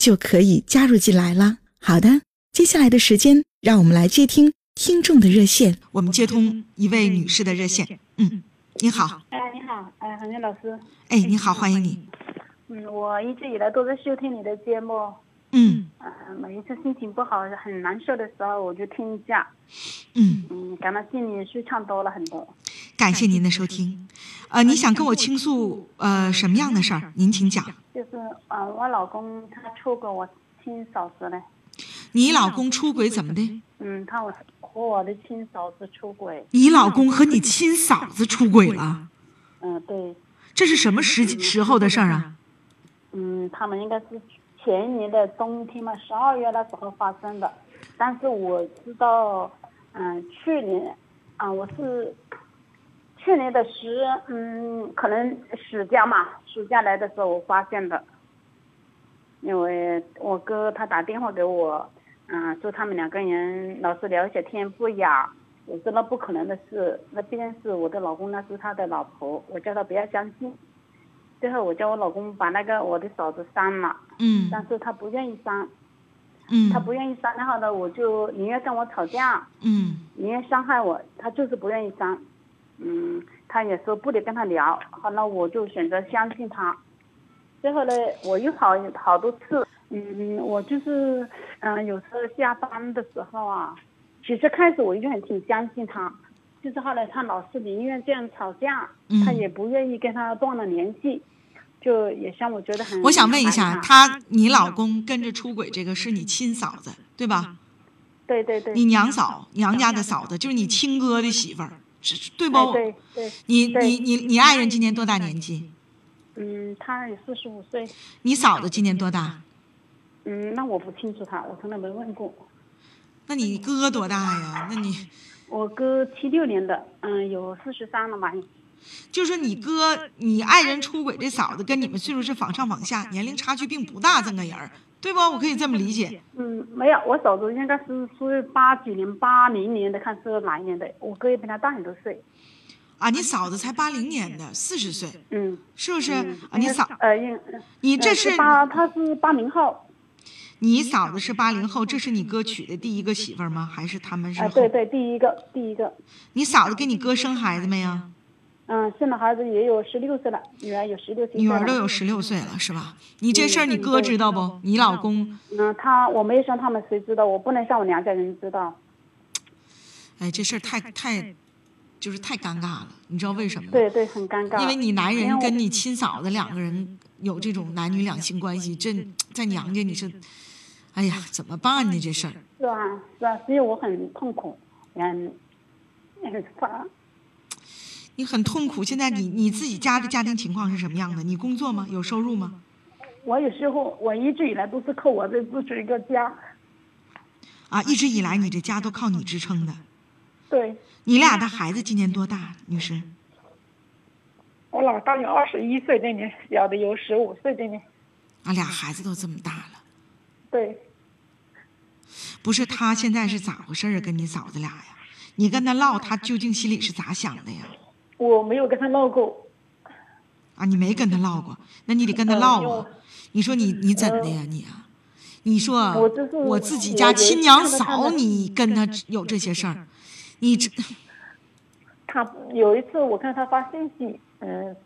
就可以加入进来了。好的，接下来的时间，让我们来接听听众的热线。我们接通一位女士的热线。嗯，你好。哎，你好，哎，韩燕老师。哎，你好，欢迎你。嗯，我一直以来都在收听你的节目。嗯，呃，每一次心情不好、很难受的时候，我就听一下。嗯嗯，感到心里舒畅多了很多。感谢您的收听。呃，你想跟我倾诉呃什么样的事儿？您请讲。就是呃，我老公他出轨我亲嫂子嘞。你老公出轨怎么的？嗯，他我和我的亲嫂子出轨。你老公和你亲嫂子出轨了？嗯，对。这是什么时时候的事儿啊？嗯，他们应该是。前年的冬天嘛，十二月那时候发生的，但是我知道，嗯，去年，啊，我是去年的十，嗯，可能暑假嘛，暑假来的时候我发现的，因为我哥他打电话给我，嗯，说他们两个人老是聊些天不雅，我说那不可能的事，那毕竟是我的老公，那是他的老婆，我叫他不要相信。最后我叫我老公把那个我的嫂子删了，嗯，但是他不愿意删，嗯，他不愿意删，然后呢，我就宁愿跟我吵架，嗯，宁愿伤害我，他就是不愿意删，嗯，他也说不得跟他聊，好，那我就选择相信他，最后呢，我又好好多次，嗯，我就是，嗯，有时候下班的时候啊，其实开始我就很挺相信他，就是后来他老是宁愿这样吵架，他也不愿意跟他断了联系。就也像我觉得很，我想问一下，他。你老公跟着出轨这个是你亲嫂子对吧？对对对。你娘嫂娘家的嫂子就是你亲哥的媳妇儿，是对不？对对。你你你你爱人今年多大年纪？嗯，他也四十五岁。你嫂子今年多大？嗯，那我不清楚他，我从来没问过。那你哥多大呀？那你？我哥七六年的，嗯，有四十三了吧？就是你哥，你爱人出轨这嫂子跟你们岁数是仿上仿下，年龄差距并不大，这个人儿，对不？我可以这么理解。嗯，没有，我嫂子应该是属于八几年、八零年的，看是哪一年的。我哥也比他大很多岁。啊，你嫂子才八零年的，四十岁。嗯。是不是？啊，你嫂，呃，你这是八，他是八零后。你嫂子是八零后，这是你哥娶的第一个媳妇儿吗？还是他们是？啊，对对，第一个，第一个。你嫂子给你哥生孩子没呀？嗯，生了孩子也有十六岁了，女儿有十六岁。女儿都有十六岁了，是吧？你这事儿你哥知道不？你老公？嗯，他我没说他们谁知道，我不能像我娘家人知道。哎，这事儿太太，就是太尴尬了，你知道为什么吗？对对，很尴尬。因为你男人跟你亲嫂子两个人有这种男女两性关系，这在娘家你是，哎呀，怎么办呢？这事儿。是啊，是啊，所以我很痛苦，嗯，很烦。你很痛苦，现在你你自己家的家庭情况是什么样的？你工作吗？有收入吗？我有时候我一直以来都是靠我的自己一个家。啊，一直以来你这家都靠你支撑的。对。你俩的孩子今年多大，女士？我老大有二十一岁，这年小的有十五岁，这年。啊，俩孩子都这么大了。对。不是他现在是咋回事啊？跟你嫂子俩呀？你跟他唠，他究竟心里是咋想的呀？我没有跟他闹过，啊，你没跟他闹过，那你得跟他闹啊！你说你你怎的呀你啊？你说我我自己家亲娘嫂，你跟他有这些事儿，你这他有一次我看他发信息，嗯，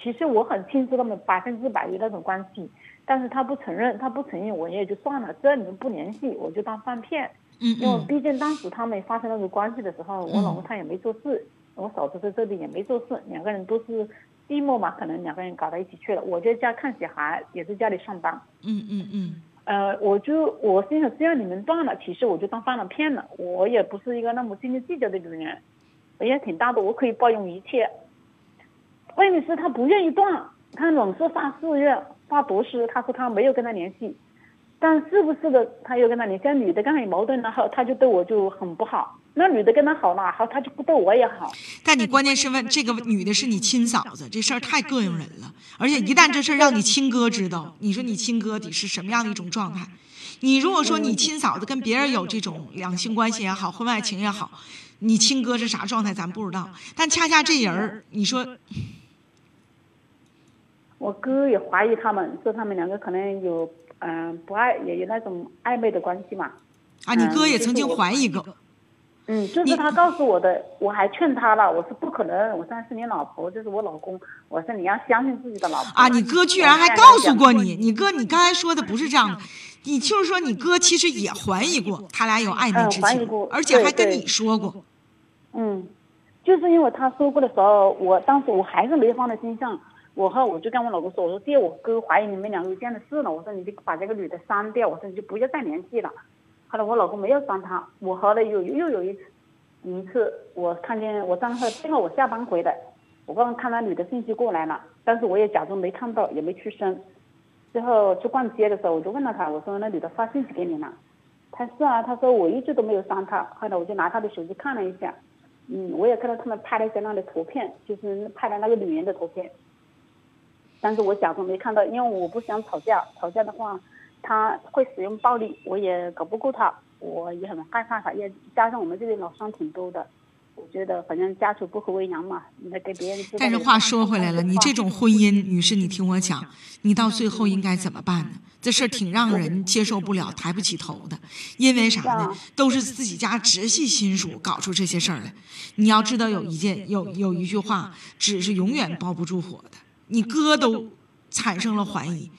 其实我很清楚他们百分之百的那种关系，但是他不承认，他不承认，我也就算了，只要你们不联系，我就当放骗。嗯因为嗯毕竟当时他们发生那种关系的时候，我老公他也没做事，我嫂子在这里也没做事，两个人都是寂寞嘛，可能两个人搞到一起去了。我在家看小孩，也在家里上班。嗯嗯嗯呃，我就我心想，只要你们断了，其实我就当犯了骗了。我也不是一个那么斤斤计较的女人，我也挺大的，我可以包容一切。问题是他不愿意断，他总是发誓愿、发毒誓，他说他没有跟他联系，但是不是的，他又跟他联系。那女的刚才有矛盾，然后他就对我就很不好。那女的跟他好了，好他就不对我也好。但你关键是问这个女的是你亲嫂子，这事儿太膈应人了。而且一旦这事儿让你亲哥知道，你说你亲哥得是什么样的一种状态？你如果说你亲嫂子跟别人有这种两性关系也好，婚外情也好，你亲哥是啥状态咱不知道。但恰恰这人儿，你说 我哥也怀疑他们，说他们两个可能有嗯、不爱，也有那种暧昧的关系嘛。啊，你哥嗯也曾经怀疑过，嗯，就是他告诉我的，我还劝他了，我说不可能，我说是你老婆，这是我老公，我说你要相信自己的老婆啊，你哥居然还告诉过你，你哥你刚才说的不是这样的，你就是说你哥其实也怀疑过他俩有暧昧之情而且还跟你说过。嗯，就是因为他说过的时候，我当时我还是没放在心上，我后我就跟我老公说，我说爹，我哥怀疑你们两个有这样的事了，我说你就把这个女的删掉，我说你就不要再联系了。后来我老公没有删他，我后来又又有一次，一次我看见我账号，正好我下班回来，我刚刚看那女的信息过来了，但是我也假装没看到，也没去申。之后去逛街的时候，我就问了他，我说那女的发信息给你了？他是啊，他说我一直都没有删他。后来我就拿他的手机看了一下，嗯，我也看到他们拍了一些那的图片，就是拍了那个女人的图片。但是我假装没看到，因为我不想吵架，吵架的话他会使用暴力，我也搞不过他，我也很害怕他，也加上我们这里老乡挺多的，我觉得反正家丑不可为娘嘛，你得给别人。但是话说回来了，你这种婚姻，女士，你听我讲，你到最后应该怎么办呢？这事挺让人接受不了、抬不起头的，因为啥呢？都是自己家直系亲属搞出这些事儿来。你要知道有一件有有一句话，纸是永远包不住火的。你哥都产生了怀疑，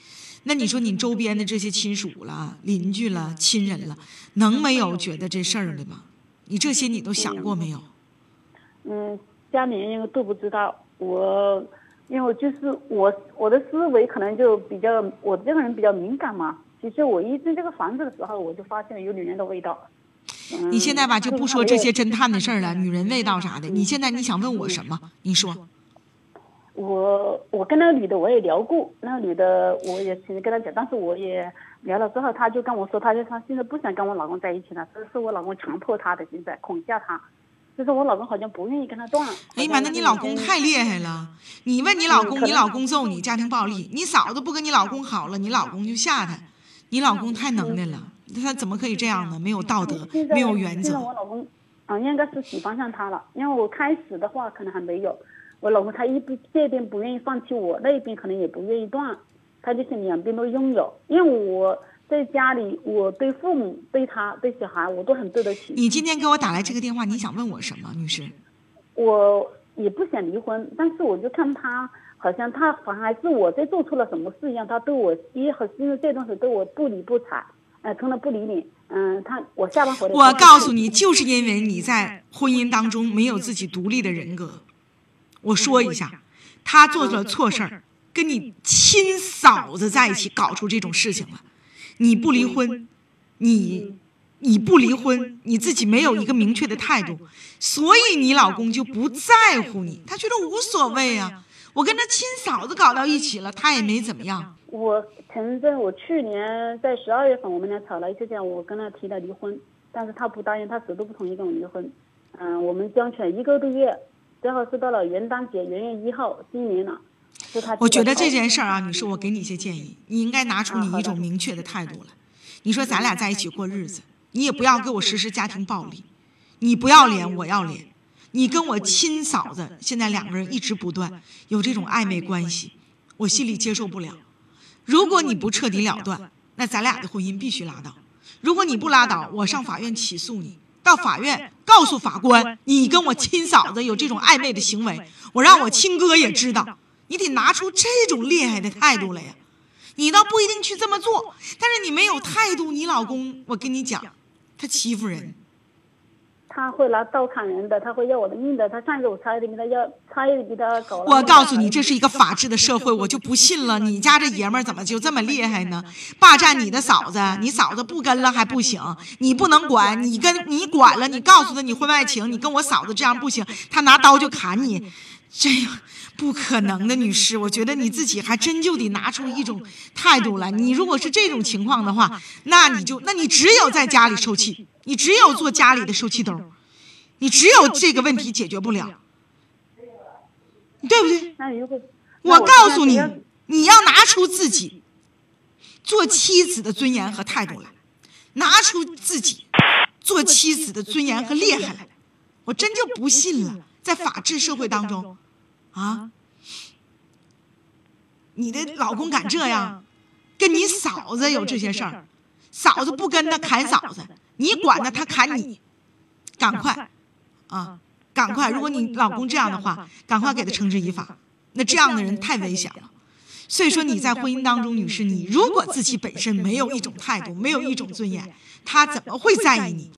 那你说你周边的这些亲属了、邻居了、亲人了，能没有觉得这事儿的吗？你这些你都想过没有？嗯，家里人因为都不知道，我因为我就是我我的思维可能就比较，我这个人比较敏感嘛。其实我一进这个房子的时候，我就发现了有女人的味道。嗯、你现在吧就不说这些侦探的事儿了，女人味道啥的。嗯你现在你想问我什么？你说。我我跟那个女的我也聊过，那个女的我也其实跟她讲，但是我也聊了之后，她就跟我说，她就她现在不想跟我老公在一起了，这是我老公强迫她的，现在恐吓她，就是我老公好像不愿意跟她断。哎呀妈，那你老公太厉害了！你问你老公，你老公揍你，家庭暴力；你嫂子不跟你老公好了，你老公就吓她。你老公太能耐了，他怎么可以这样呢？没有道德，没有原现在则。我老公啊、应该是喜欢上她了，因为我开始的话可能还没有，我老公他一边这边不愿意放弃我，那边可能也不愿意断，他就是两边都拥有。因为我在家里，我对父母、对他、对小孩，我都很对得起。你今天给我打来这个电话，你想问我什么，女士？我也不想离婚，但是我就看他好像他反而是我在做错了什么事一样，他对我一和因为这段时间对我不理不睬，呃，从来不理你。嗯，他我下班回来，我告诉你，就是因为你在婚姻当中没有自己独立的人格。我说一下，他做了错事儿，跟你亲嫂子在一起搞出这种事情了，你不离婚，你你不离婚，你自己没有一个明确的态度，所以你老公就不在乎你，他觉得无所谓啊。我跟他亲嫂子搞到一起了，他也没怎么样。我曾在我去年在十二月份，我们俩吵了一次架，我跟他提了离婚，但是他不答应，他死都不同意跟我离婚。嗯，我们僵持了一个多月，最后是到了元旦节，元月一号，今年了，我觉得这件事儿啊，女士我给你一些建议，你应该拿出你一种明确的态度来。你说咱俩在一起过日子，你也不要给我实施家庭暴力，你不要脸，我要脸。你跟我亲嫂子现在两个人一直不断有这种暧昧关系，我心里接受不了。如果你不彻底了断，那咱俩的婚姻必须拉倒。如果你不拉倒，我上法院起诉你，到法院告诉法官，你跟我亲嫂子有这种暧昧的行为，我让我亲哥也知道，你得拿出这种厉害的态度来呀。你倒不一定去这么做，但是你没有态度，你老公，我跟你讲，他欺负人。他会拿刀砍人的，他会要我的命的。他上次我差一点给他要，差一点给他搞了。我告诉你，这是一个法治的社会，我就不信了。你家这爷们儿怎么就这么厉害呢？霸占你的嫂子，你嫂子不跟了还不行，你不能管，你跟你管了，你告诉他你婚外情，你跟我嫂子这样不行，他拿刀就砍你，这样不可能的，女士。我觉得你自己还真就得拿出一种态度来。你如果是这种情况的话，那你就那你只有在家里受气。你只有做家里的受气兜，你只有这个问题解决不了，对不对？我告诉你，你要拿出自己做妻子的尊严和态度来，拿出自己做妻子的尊严和厉害来，我真就不信了，在法治社会当中，啊，你的老公敢这样，跟你嫂子有这些事儿，嫂子不跟他砍嫂子。你管他，他砍你，赶快，啊，赶快！如果你老公这样的话，赶快给他绳之以法。那这样的人太危险了。所以说你在婚姻当中，女士，你如果自己本身没有一种态度，没有一种尊严，他怎么会在意你？